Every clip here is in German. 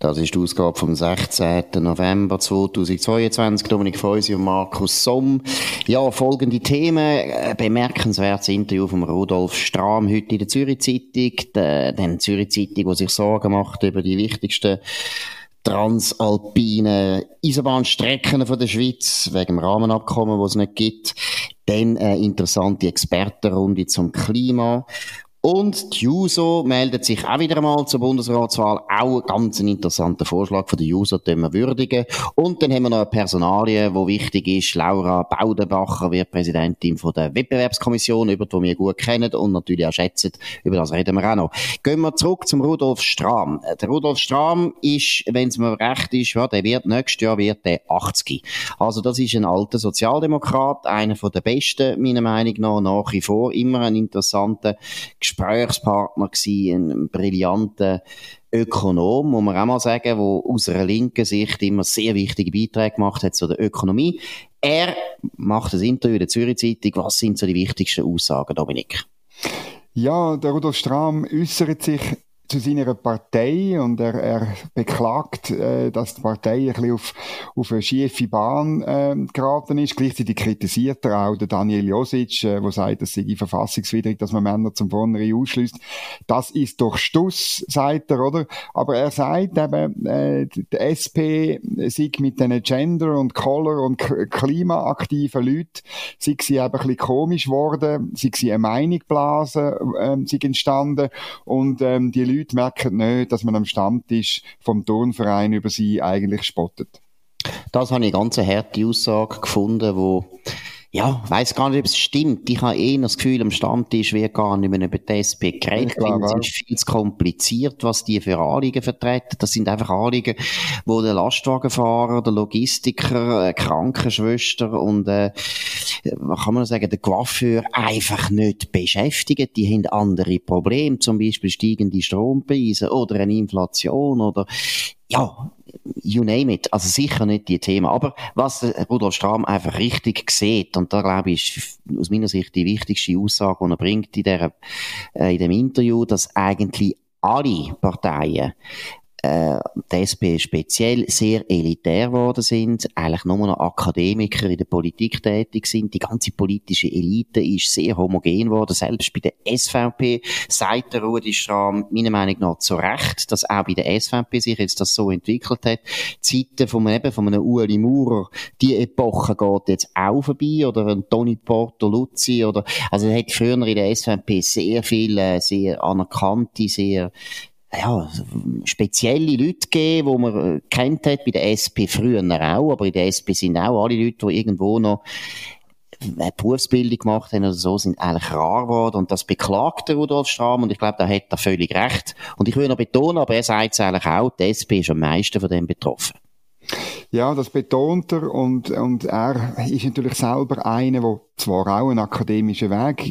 Das ist die Ausgabe vom 16. November 2022. Dominik Feusi und Markus Somm. Ja, folgende Themen. Ein bemerkenswertes Interview von Rudolf Strahm heute in der Zürich Zeitung. Dann Zürich Zeitung, die sich Sorgen macht über die wichtigsten transalpinen Eisenbahnstrecken von der Schweiz, wegen dem Rahmenabkommen, das es nicht gibt. Dann eine interessante Expertenrunde zum Klima. Und die JUSO meldet sich auch wieder einmal zur Bundesratswahl. Auch ein ganz interessanter Vorschlag von der JUSO, den wir würdigen. Und dann haben wir noch eine Personalie, die wichtig ist. Laura Baudenbacher wird Präsidentin von der Wettbewerbskommission, über die wir gut kennen und natürlich auch schätzen. Über das reden wir auch noch. Gehen wir zurück zum Rudolf Strahm. Der Rudolf Strahm ist, wenn es mir recht ist, ja, der wird nächstes Jahr wird der 80. Also das ist ein alter Sozialdemokrat, einer von der besten, meiner Meinung nach, nach wie vor. Immer ein interessanter Gesprächspartner gewesen, ein brillanter Ökonom, muss man auch mal sagen, der aus einer linken Sicht immer sehr wichtige Beiträge gemacht hat zu der Ökonomie. Er macht das Interview in der Zürich Zeitung. Was sind so die wichtigsten Aussagen, Dominik? Ja, der Rudolf Strahm äußert sich zu seiner Partei und er, er beklagt, äh, dass die Partei ein bisschen auf, auf eine schiefe Bahn äh, geraten ist. Gleichzeitig kritisiert er auch den Daniel Josic, äh, der sagt, es sei verfassungswidrig, dass man Männer zum Vornherein ausschließt. Das ist doch Stuss, sagt er, oder? Aber er sagt eben, äh, die SP sei mit den Gender- und Color- und klimaaktiven Leuten, sei sie eben ein bisschen komisch geworden, sei sie eine Meinung blasen, äh, sei entstanden und ähm, die Leute Leute merken nicht, dass man am Stammtisch vom Turnverein über sie eigentlich spottet. Das habe ich eine ganz harte Aussage gefunden, wo ja, weiß gar nicht, ob es stimmt. Ich habe eh das Gefühl, am Stammtisch wird gar nicht mehr über die SP geredet. Es ist viel zu kompliziert, was die für Anliegen vertreten. Das sind einfach Anliegen, wo der Lastwagenfahrer, der Logistiker, Krankenschwester und, äh, was kann man sagen, der Coiffeur einfach nicht beschäftigen. Die haben andere Probleme, zum Beispiel steigende Strompreise oder eine Inflation oder ja, you name it. Also sicher nicht die Themen. Aber was Rudolf Strahm einfach richtig sieht, und da glaube ich, ist aus meiner Sicht die wichtigste Aussage, die er bringt in, der, äh, in dem Interview, dass eigentlich alle Parteien äh, die SP speziell sehr elitär geworden sind, eigentlich nur noch Akademiker in der Politik tätig sind. Die ganze politische Elite ist sehr homogen geworden. Selbst bei der SVP sagt der Rudi Strahm meiner Meinung nach zu Recht, dass auch bei der SVP sich jetzt das so entwickelt hat. Die Zeiten von, eben, von einem Ueli Maurer, die Epoche geht jetzt auch vorbei, oder ein Toni Portoluzzi, oder, also es hat früher in der SVP sehr viele, sehr anerkannte, sehr ja, spezielle Leute gegeben, die man äh, kennt hat, bei der SP früher auch, aber in der SP sind auch alle Leute, die irgendwo noch eine Berufsbildung gemacht haben oder so, sind eigentlich rar geworden. Und das beklagt der Rudolf Strahm und ich glaube, da hat er völlig recht. Und ich will noch betonen, aber er sagt es eigentlich auch, die SP ist am meisten von dem betroffen. Ja, das betont er und, und er ist natürlich selber einer, der zwar auch einen akademischen Weg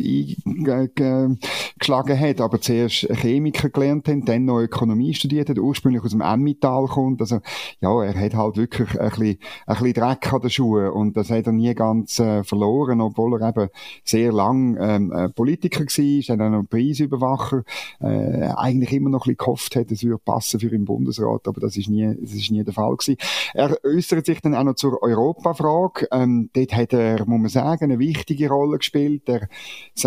eingeschlagen hat, aber zuerst Chemiker gelernt hat, dann noch Ökonomie studiert hat, ursprünglich aus dem Emmental kommt. Also, ja, er hat halt wirklich ein bisschen, ein bisschen Dreck an den Schuhen und das hat er nie ganz äh, verloren, obwohl er eben sehr lang ähm, äh, Politiker war, dann noch Preisüberwacher, äh, eigentlich immer noch ein bisschen gehofft hat, es würde passen für den Bundesrat, aber das ist nie, das ist nie der Fall gewesen. Er äußert sich dann auch noch zur Europafrage. Ähm, dort hat er, muss man sagen, eine wichtige Rolle gespielt. Er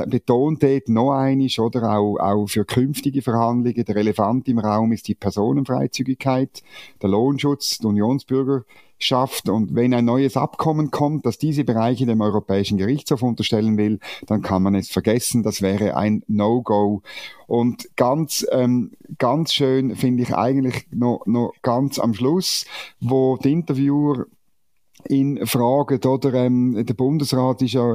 betont dort noch einiges, oder auch, auch für künftige Verhandlungen. Der Elefant im Raum ist die Personenfreizügigkeit, der Lohnschutz, die Unionsbürger schafft und wenn ein neues Abkommen kommt, das diese Bereiche dem Europäischen Gerichtshof unterstellen will, dann kann man es vergessen. Das wäre ein No-Go. Und ganz, ähm, ganz schön finde ich eigentlich noch, noch ganz am Schluss, wo die Interviewer in Fragen, oder? Ähm, der Bundesrat ist ja,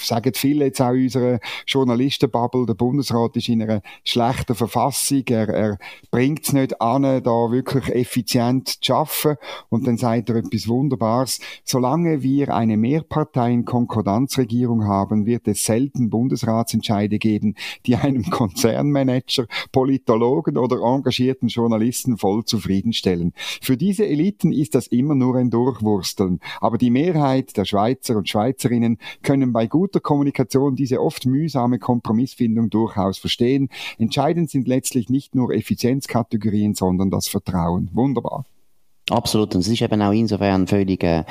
sagen viele jetzt auch unserer Journalistenbubble, der Bundesrat ist in einer schlechten Verfassung, er, er bringt es nicht an, da wirklich effizient zu schaffen. Und dann sagt er etwas Wunderbares. Solange wir eine Mehrparteien-Konkordanzregierung haben, wird es selten Bundesratsentscheide geben, die einem Konzernmanager, Politologen oder engagierten Journalisten voll zufriedenstellen. Für diese Eliten ist das immer nur ein Durchwursteln. Aber die Mehrheit der Schweizer und Schweizerinnen können bei guter Kommunikation diese oft mühsame Kompromissfindung durchaus verstehen. Entscheidend sind letztlich nicht nur Effizienzkategorien, sondern das Vertrauen. Wunderbar. Absolut. Und es ist eben auch insofern völlig äh,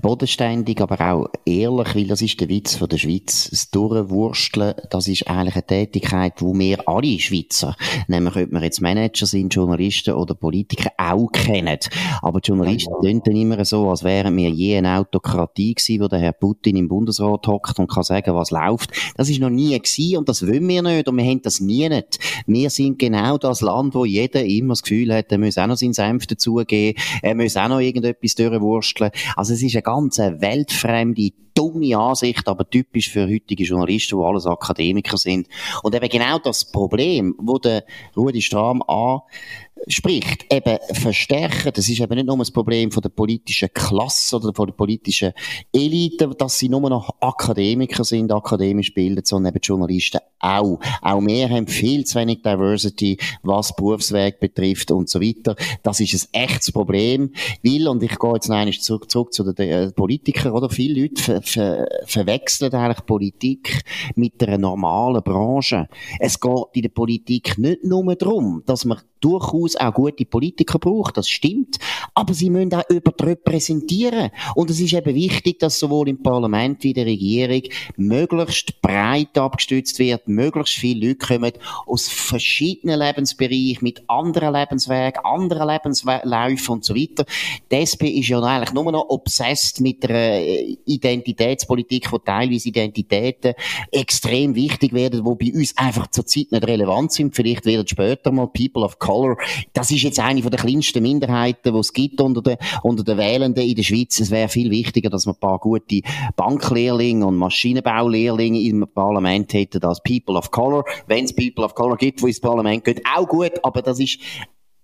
bodenständig, aber auch ehrlich, weil das ist der Witz von der Schweiz. Das Durchwursteln, das ist eigentlich eine Tätigkeit, wo wir alle Schweizer, nämlich ob wir jetzt Manager sind, Journalisten oder Politiker, auch kennen. Aber die Journalisten tun dann immer so, als wären wir je eine Autokratie gewesen, wo der Herr Putin im Bundesrat hockt und kann sagen, was läuft. Das ist noch nie gewesen und das wollen wir nicht und wir haben das nie nicht. Wir sind genau das Land, wo jeder immer das Gefühl hat, er muss auch noch seinen Senf dazugeben er muss auch noch irgendetwas durchwursteln. Also es ist eine ganz weltfremde, dumme Ansicht, aber typisch für heutige Journalisten, die alles Akademiker sind. Und eben genau das Problem, wo der Rudi Strahm an spricht, eben verstärken. Das ist eben nicht nur das Problem von der politischen Klasse oder von der politischen Elite, dass sie nur noch Akademiker sind, akademisch bildet, sondern eben Journalisten auch. Auch wir haben viel zu wenig Diversity, was Berufsweg betrifft und so weiter. Das ist ein echtes Problem, weil, und ich gehe jetzt noch einmal zurück, zurück zu den äh, Politikern, oder? Viele Leute ver ver verwechseln eigentlich Politik mit einer normalen Branche. Es geht in der Politik nicht nur darum, dass man durchaus auch gute Politiker braucht, das stimmt, aber sie müssen auch überrepräsentieren. Und es ist eben wichtig, dass sowohl im Parlament wie in der Regierung möglichst breit abgestützt wird, möglichst viele Leute kommen aus verschiedenen Lebensbereichen, mit anderen Lebenswegen, anderen Lebensläufen und so weiter. Die SP ist ja eigentlich nur noch obsessed mit der äh, Identitätspolitik, wo teilweise Identitäten extrem wichtig werden, wo bei uns einfach zurzeit nicht relevant sind. Vielleicht werden später mal People of Color. Das ist jetzt eine der kleinsten Minderheiten, die es gibt unter den, unter den Wählenden in der Schweiz. Es wäre viel wichtiger, dass man ein paar gute Banklehrlinge und Maschinenbaulehrlinge im Parlament hätten als People of Color. Wenn es People of Color gibt, die ins Parlament gehen, auch gut, aber das ist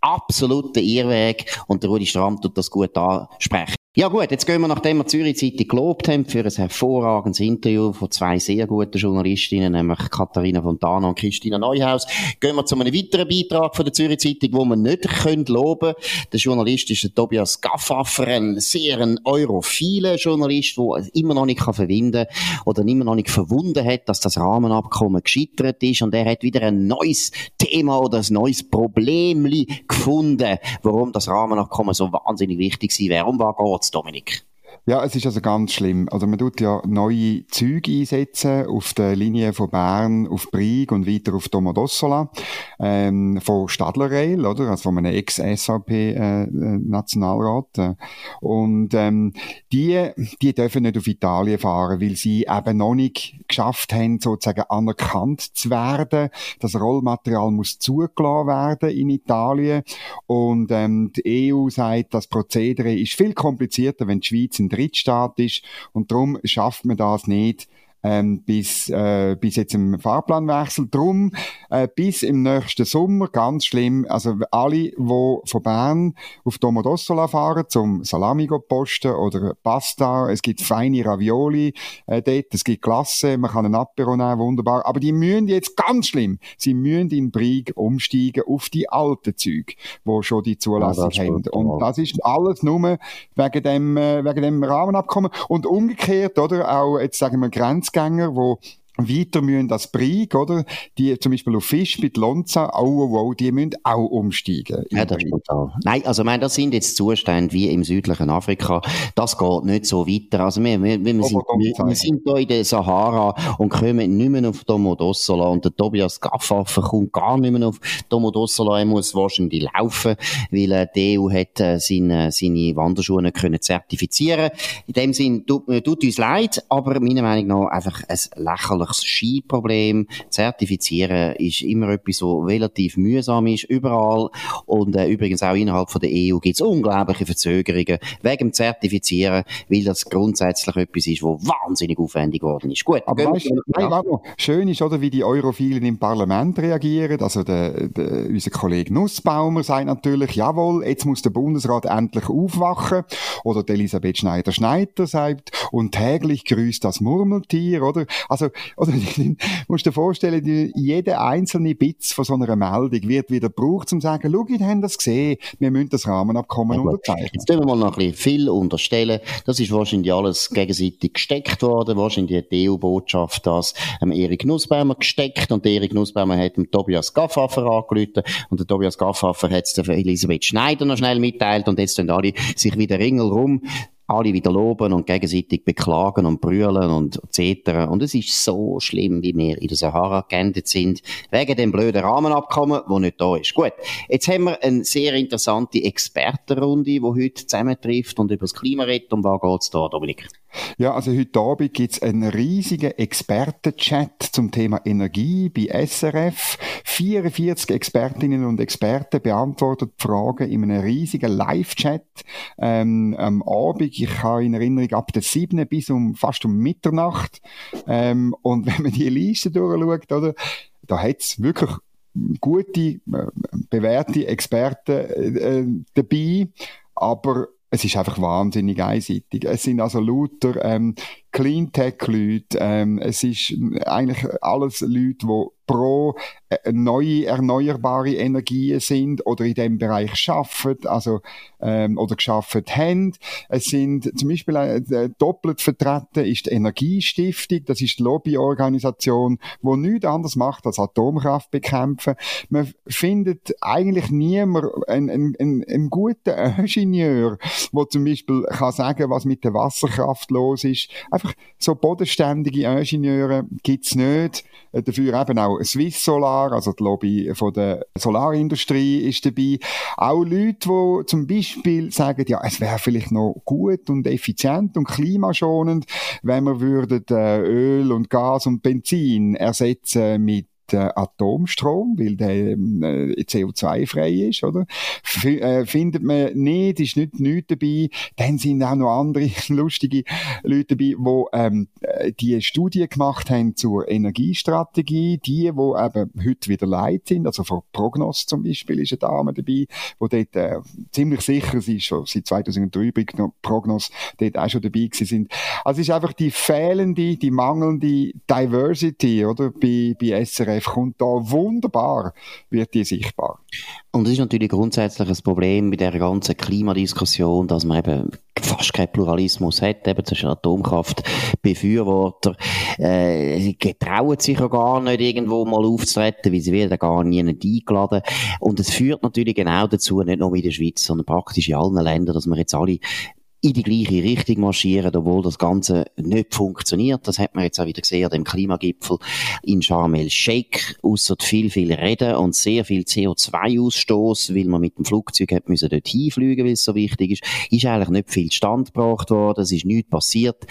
absoluter Irrweg und der Rudi Strahm tut das gut ansprechen. Ja gut, jetzt gehen wir, nachdem wir Zürich Zeitung gelobt haben, für ein hervorragendes Interview von zwei sehr guten Journalistinnen, nämlich Katharina Fontana und Christina Neuhaus, gehen wir zu einem weiteren Beitrag von der Zürich Zeitung, wo wir nicht können loben. Der Journalist ist Tobias Gaffaffer, ein sehr ein europhiler Journalist, der immer noch nicht kann oder immer noch nicht verwunden hat, dass das Rahmenabkommen gescheitert ist und er hat wieder ein neues Thema oder ein neues Problem gefunden, warum das Rahmenabkommen so wahnsinnig wichtig wäre. Um was geht's, Dominik? Ja, es ist also ganz schlimm. Also man tut ja neue Züge einsetzen auf der Linie von Bern auf Brieg und weiter auf Domodossola ähm, von Stadler Rail, oder? Also von einem Ex-SAP-Nationalrat. Äh, äh, und ähm, die, die dürfen nicht auf Italien fahren, weil sie eben noch nicht geschafft haben, sozusagen anerkannt zu werden. Das Rollmaterial muss zugelassen werden in Italien. Und ähm, die EU sagt, das Prozedere ist viel komplizierter, wenn die Schweiz ein Drittstaat ist. Und darum schafft man das nicht ähm, bis, äh, bis jetzt im Fahrplanwechsel. Drum äh, bis im nächsten Sommer, ganz schlimm, also alle, die von Bern auf Domodossola fahren, zum Salamigo posten oder Pasta, es gibt feine Ravioli äh, dort, es gibt Klasse, man kann einen Apero nehmen, wunderbar, aber die müssen jetzt ganz schlimm, sie müssen in Brieg umsteigen auf die alten Züge, wo schon die Zulassung ja, haben. Und das ist alles nur wegen dem, äh, wegen dem Rahmenabkommen. Und umgekehrt, oder, auch jetzt sagen wir Grenz Grenzgänger, die weiter müssen als Brieg, oder? Die zum Beispiel auf Fisch mit Lonza, oh, oh, oh, die müssen auch umsteigen. Ja, das ist total. Nein, also, meine, das sind jetzt Zustände wie im südlichen Afrika. Das geht nicht so weiter. Also, wir, wir, wir, sind, wir, wir sind hier in der Sahara und kommen nicht mehr auf Domodossola und der Tobias Gaffaffer kommt gar nicht mehr auf Domodossola. Er muss wahrscheinlich laufen, weil äh, die EU hat äh, seine, seine Wanderschuhe können zertifizieren. In dem Sinn tut, tut uns leid, aber meiner Meinung nach einfach ein lächerliches unglaublich Skiproblem. Zertifizieren ist immer etwas, so relativ mühsam ist, überall. Und äh, übrigens auch innerhalb von der EU gibt es unglaubliche Verzögerungen wegen dem Zertifizieren, weil das grundsätzlich etwas ist, wo wahnsinnig aufwendig geworden ist. Gut, aber weißt, nein, warte schön ist, oder, wie die Europhilen im Parlament reagieren. Also der, der, unser Kollege Nussbaumer sagt natürlich, jawohl, jetzt muss der Bundesrat endlich aufwachen. Oder Elisabeth Schneider-Schneider sagt, und täglich grüßt das Murmeltier, oder? Also, oder, musst dir vorstellen, jeder einzelne Bits von so einer Meldung wird wieder gebraucht, um zu sagen, schau, wir haben das gesehen, wir müssen das Rahmenabkommen ja, unterzeichnen. Jetzt tun wir mal noch ein bisschen viel unterstellen. Das ist wahrscheinlich alles gegenseitig gesteckt worden. Wahrscheinlich hat die EU-Botschaft das ähm, Erik Nussbaumer gesteckt und Erik Nussbaumer hat dem Tobias Gaffaffer angerufen und der Tobias Gaffaffer hat es der Elisabeth Schneider noch schnell mitteilt und jetzt tun alle sich wieder ringelrum alle wieder loben und gegenseitig beklagen und brüllen und etc. Und es ist so schlimm, wie wir in der Sahara geendet sind, wegen dem blöden Rahmenabkommen, wo nicht da ist. Gut, jetzt haben wir eine sehr interessante Expertenrunde, die heute zusammentrifft und über das Klima redet. Um was geht es da, Dominik? Ja, also heute Abend gibt es einen riesigen Expertenchat zum Thema Energie bei SRF. 44 Expertinnen und Experten beantworten Fragen in einem riesigen Live-Chat ähm, am Abend. Ich habe in Erinnerung ab der 7. bis um fast um Mitternacht. Ähm, und wenn man die Liste durchschaut, oder, da hat es wirklich gute, äh, bewährte Experten äh, äh dabei, aber es ist einfach wahnsinnig einseitig. Es sind also lauter ähm, Cleantech-Leute, ähm, es ist eigentlich alles Leute, die pro neue erneuerbare Energien sind oder in dem Bereich schaffen, also ähm, oder geschaffen haben. Es sind zum Beispiel äh, doppelt vertreten ist die Energiestiftung, das ist die Lobbyorganisation, wo nichts anderes macht als Atomkraft bekämpfen. Man findet eigentlich niemand einen, einen, einen, guten Ingenieur, der zum Beispiel kann sagen, was mit der Wasserkraft los ist. Einfach so bodenständige Ingenieure gibt's nicht. Äh, dafür eben auch Swiss Solar, also die Lobby von der Solarindustrie ist dabei. Auch Leute, die zum Beispiel sagen, ja, es wäre vielleicht noch gut und effizient und klimaschonend, wenn wir würden äh, Öl und Gas und Benzin ersetzen mit der Atomstrom, weil der äh, CO2-frei ist, oder? F äh, findet man nicht, ist nicht nichts dabei. Dann sind auch noch andere lustige Leute dabei, die ähm, die Studie gemacht haben zur Energiestrategie, die, wo eben heute wieder leid sind, also von Prognos zum Beispiel ist eine Dame dabei, wo dort äh, ziemlich sicher, sie ist schon seit 2003 bei Prognos dort auch schon dabei gewesen sind. Also es ist einfach die fehlende, die mangelnde Diversity, oder, bei, bei SRF SRF kommt da wunderbar, wird die sichtbar. Und es ist natürlich grundsätzlich ein Problem bei der ganzen Klimadiskussion, dass man eben fast keinen Pluralismus hat, eben zwischen Atomkraftbefürworter, äh, getrauen sich ja gar nicht irgendwo mal aufzutreten, weil sie werden gar nie eingeladen. Und es führt natürlich genau dazu, nicht nur in der Schweiz, sondern praktisch in allen Ländern, dass wir jetzt alle in die gleiche Richtung marschieren, obwohl das Ganze nicht funktioniert. Das hat man jetzt auch wieder gesehen an dem Klimagipfel in Sharm el-Sheikh. Ausser viel, viel Reden und sehr viel CO2-Ausstoß, weil man mit dem Flugzeug hat müssen dort hinfliegen, weil es so wichtig ist, ist eigentlich nicht viel Stand gebracht worden. Es ist nichts passiert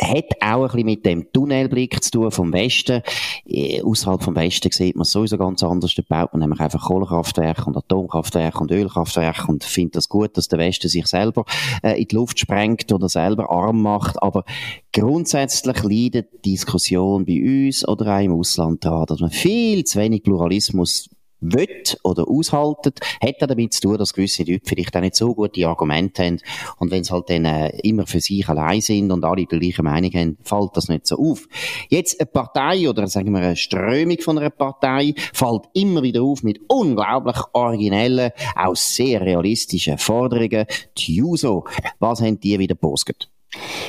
hat auch ein bisschen mit dem Tunnelblick zu tun vom Westen. Äh, außerhalb vom Westen sieht man sowieso ganz anders. Da baut man nämlich einfach Kohlekraftwerke und Atomkraftwerke und Ölkraftwerke und findet das gut, dass der Westen sich selber äh, in die Luft sprengt oder selber arm macht. Aber grundsätzlich leidet die Diskussion bei uns oder auch im Ausland daran, dass man viel zu wenig Pluralismus will oder aushaltet, hat er damit zu tun, dass gewisse Leute vielleicht auch nicht so gute Argumente haben. Und wenn sie halt dann äh, immer für sich allein sind und alle die gleiche Meinung haben, fällt das nicht so auf. Jetzt eine Partei oder sagen wir eine Strömung von einer Partei fällt immer wieder auf mit unglaublich originellen, auch sehr realistischen Forderungen. Die Juso, was haben die wieder postet?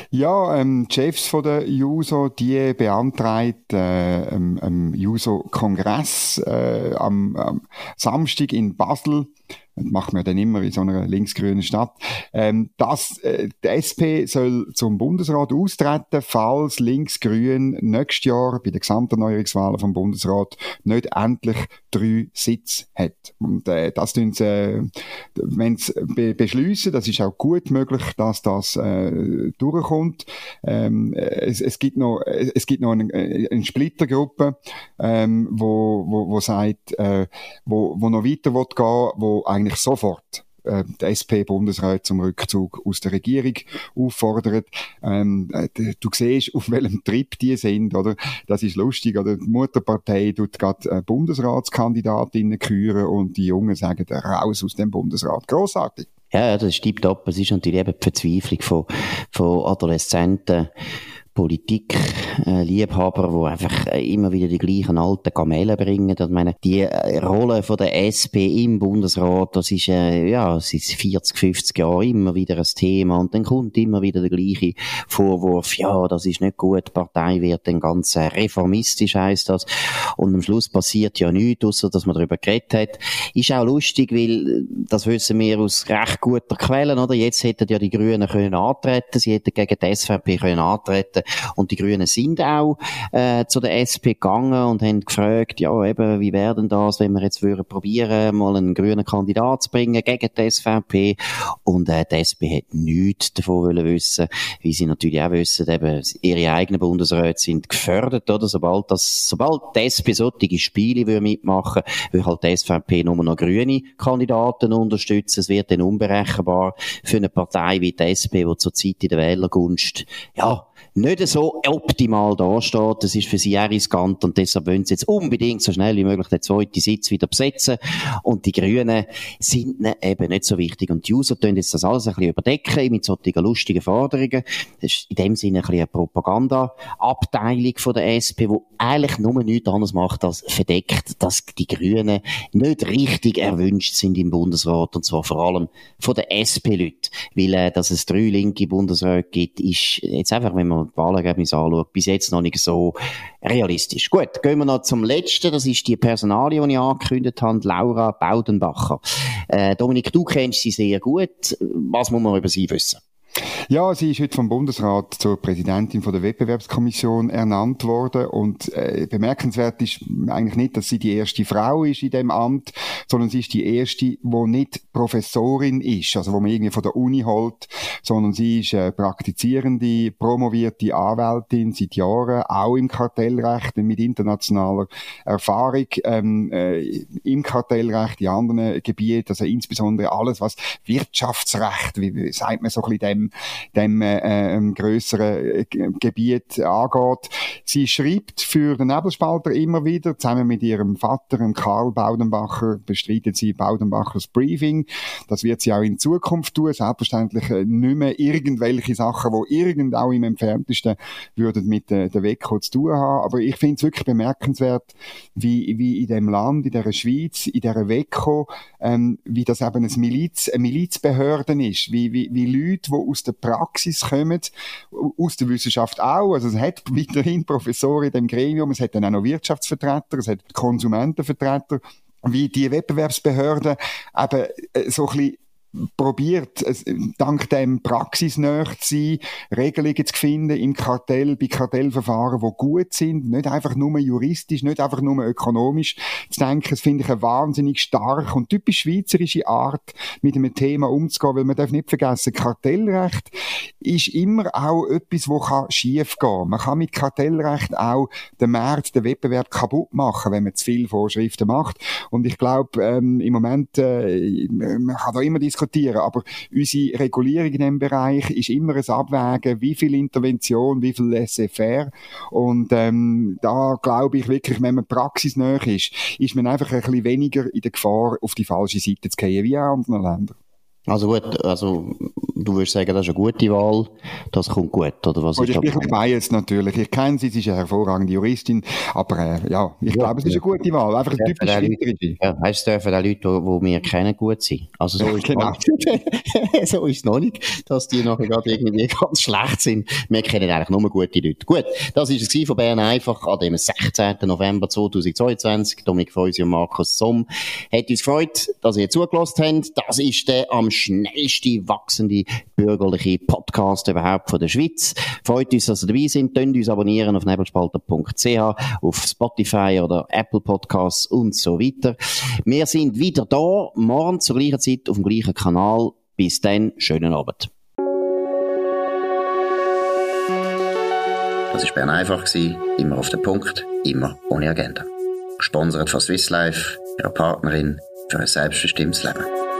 Ja, ähm, die Chefs von der JUSO, die beantragt äh, ähm, ähm, JUSO-Kongress äh, am, am Samstag in Basel Das macht man dann immer in so einer linksgrünen Stadt. Ähm, das, äh, die SP soll zum Bundesrat austreten, falls linksgrün nächstes Jahr bei den Gesamterneuerungswahlen vom Bundesrat nicht endlich drei Sitze hat. Und äh, das tun sie, äh, wenn sie be beschliessen, das ist auch gut möglich, dass das äh, durchkommt. Ähm, es, es gibt noch, es gibt noch eine, eine Splittergruppe, ähm, wo, wo, wo sagt, äh, wo, wo noch weiter will wo eigentlich sofort äh, SP-Bundesrat zum Rückzug aus der Regierung auffordert. Ähm, äh, du siehst, auf welchem Trip die sind, oder? Das ist lustig, oder? Die Mutterpartei tut gerade äh, Bundesratskandidatinnen küren und die Jungen sagen, raus aus dem Bundesrat. Großartig. Ja, das stimmt ab. Es ist natürlich eben die Verzweiflung von, von Adoleszenten, Politikliebhaber, äh, wo einfach äh, immer wieder die gleichen alten Kamele bringen. Ich meine, die äh, Rolle von der SP im Bundesrat, das ist äh, ja seit 40, 50 Jahren immer wieder ein Thema und dann kommt immer wieder der gleiche Vorwurf, ja, das ist nicht gut, die Partei wird dann ganz äh, reformistisch heißt das und am Schluss passiert ja nichts, außer dass man darüber geredet hat. Ist auch lustig, weil das wissen wir aus recht guter Quellen, oder? Jetzt hätten ja die Grünen können antreten, sie hätten gegen die SVP können antreten und die Grünen sind auch äh, zu der SP gegangen und haben gefragt, ja eben, wie wäre denn das, wenn wir jetzt würden probieren, mal einen grünen Kandidat zu bringen gegen die SVP. Und äh, die SP hat nichts davon wollen wissen, wie sie natürlich auch wissen, eben ihre eigenen Bundesräte sind gefördert, oder? Sobald das, sobald die SP solche Spiele würde mitmachen, würde halt die SVP nur noch grüne Kandidaten unterstützen. Es wird dann unberechenbar für eine Partei wie die SP, die zurzeit in der Wählergunst, ja, nicht so optimal dasteht. Das ist für sie auch riskant und deshalb wollen sie jetzt unbedingt so schnell wie möglich den zweiten Sitz wieder besetzen. Und die Grünen sind eben nicht so wichtig. Und die User tun jetzt das alles ein bisschen überdecken mit solchen lustigen Forderungen. Das ist in dem Sinne ein bisschen eine Propaganda-Abteilung von der SP, die eigentlich nur nichts anderes macht als verdeckt, dass die Grünen nicht richtig erwünscht sind im Bundesrat und zwar vor allem von den SP-Leuten. Weil, äh, dass es drei linke Bundesräte gibt, ist jetzt einfach, wenn man die Wahlergebnisse anschaut, bis jetzt noch nicht so realistisch. Gut, gehen wir noch zum Letzten. Das ist die Personalie, die ich angekündigt habe, Laura Baudenbacher. Äh, Dominik, du kennst sie sehr gut. Was muss man über sie wissen? Ja, sie ist heute vom Bundesrat zur Präsidentin von der Wettbewerbskommission ernannt worden. Und äh, bemerkenswert ist eigentlich nicht, dass sie die erste Frau ist in dem Amt, sondern sie ist die erste, wo nicht Professorin ist, also wo man irgendwie von der Uni holt, sondern sie ist äh, praktizierende, promovierte Anwältin seit Jahren, auch im Kartellrecht mit internationaler Erfahrung ähm, äh, im Kartellrecht, in anderen Gebieten, also insbesondere alles, was Wirtschaftsrecht, wie, sagt man so ein bisschen dem dem äh, ähm, größeren äh, Gebiet angeht. Sie schreibt für den Nebelspalter immer wieder, zusammen mit ihrem Vater, Karl Baudenbacher, bestreitet sie Baudenbachers Briefing. Das wird sie auch in Zukunft tun. Selbstverständlich äh, nicht mehr irgendwelche Sachen, wo irgend auch im entferntesten würden mit äh, der WECO zu tun haben. Aber ich finde es wirklich bemerkenswert, wie, wie in dem Land, in der Schweiz, in der WECO, ähm, wie das eben ein Miliz, eine Milizbehörde ist. Wie, wie, wie Leute, die aus der Praxis kommen, aus der Wissenschaft auch. Also es hat weiterhin Professoren in dem Gremium, es hat dann auch noch Wirtschaftsvertreter, es hat Konsumentenvertreter, wie die Wettbewerbsbehörden. Eben äh, so ein bisschen probiert, dank dem praxisnäher zu sein, Regelungen zu finden im Kartell, bei Kartellverfahren, die gut sind, nicht einfach nur juristisch, nicht einfach nur ökonomisch zu denken. Das finde ich eine wahnsinnig starke und typisch schweizerische Art, mit einem Thema umzugehen, weil man darf nicht vergessen, Kartellrecht ist immer auch etwas, wo kann schief gehen. Man kann mit Kartellrecht auch den Markt, den Wettbewerb kaputt machen, wenn man zu viele Vorschriften macht. Und ich glaube, ähm, im Moment, äh, man kann da immer diskutieren, diskutieren. Aber unsere Regulierung in diesem Bereich ist immer ein Abwägen, wie viel Intervention, wie viel Laissez-faire. Und ähm, da glaube ich wirklich, wenn man praxisnah ist, ist man einfach ein bisschen weniger in der Gefahr, auf die falsche Seite zu gehen, wie in anderen Ländern. Also gut, also du würdest sagen, das ist eine gute Wahl, das kommt gut, oder was? Gut, ich bin biased natürlich. Ich kenne sie, sie ist eine hervorragende Juristin, aber äh, ja, ich ja, glaube, es ist eine gute Wahl. Einfach ein typisch Leute, Ja, heißt dürfen auch Leute, die wir kennen, gut sein. Also so ist genau. so ist es noch nicht, dass die nachher gerade irgendwie ganz schlecht sind. Wir kennen eigentlich nur gute Leute. Gut, das war es von Bern einfach an dem 16. November 2022. Dominik Feusi und Markus Somm. Hat uns gefreut, dass ihr zugelassen habt. Das ist der am schnellsten wachsende bürgerliche Podcast überhaupt von der Schweiz. Freut uns, dass ihr dabei sind. Könnt uns abonnieren auf nebelspalter.ch, auf Spotify oder Apple Podcasts und so weiter. Wir sind wieder da, morgen zur gleichen Zeit auf dem gleichen Kanal. Bis dann, schönen Abend. Das war Bern einfach, immer auf den Punkt, immer ohne Agenda. Gesponsert von Swiss Life, ihrer Partnerin für ein selbstbestimmtes Leben.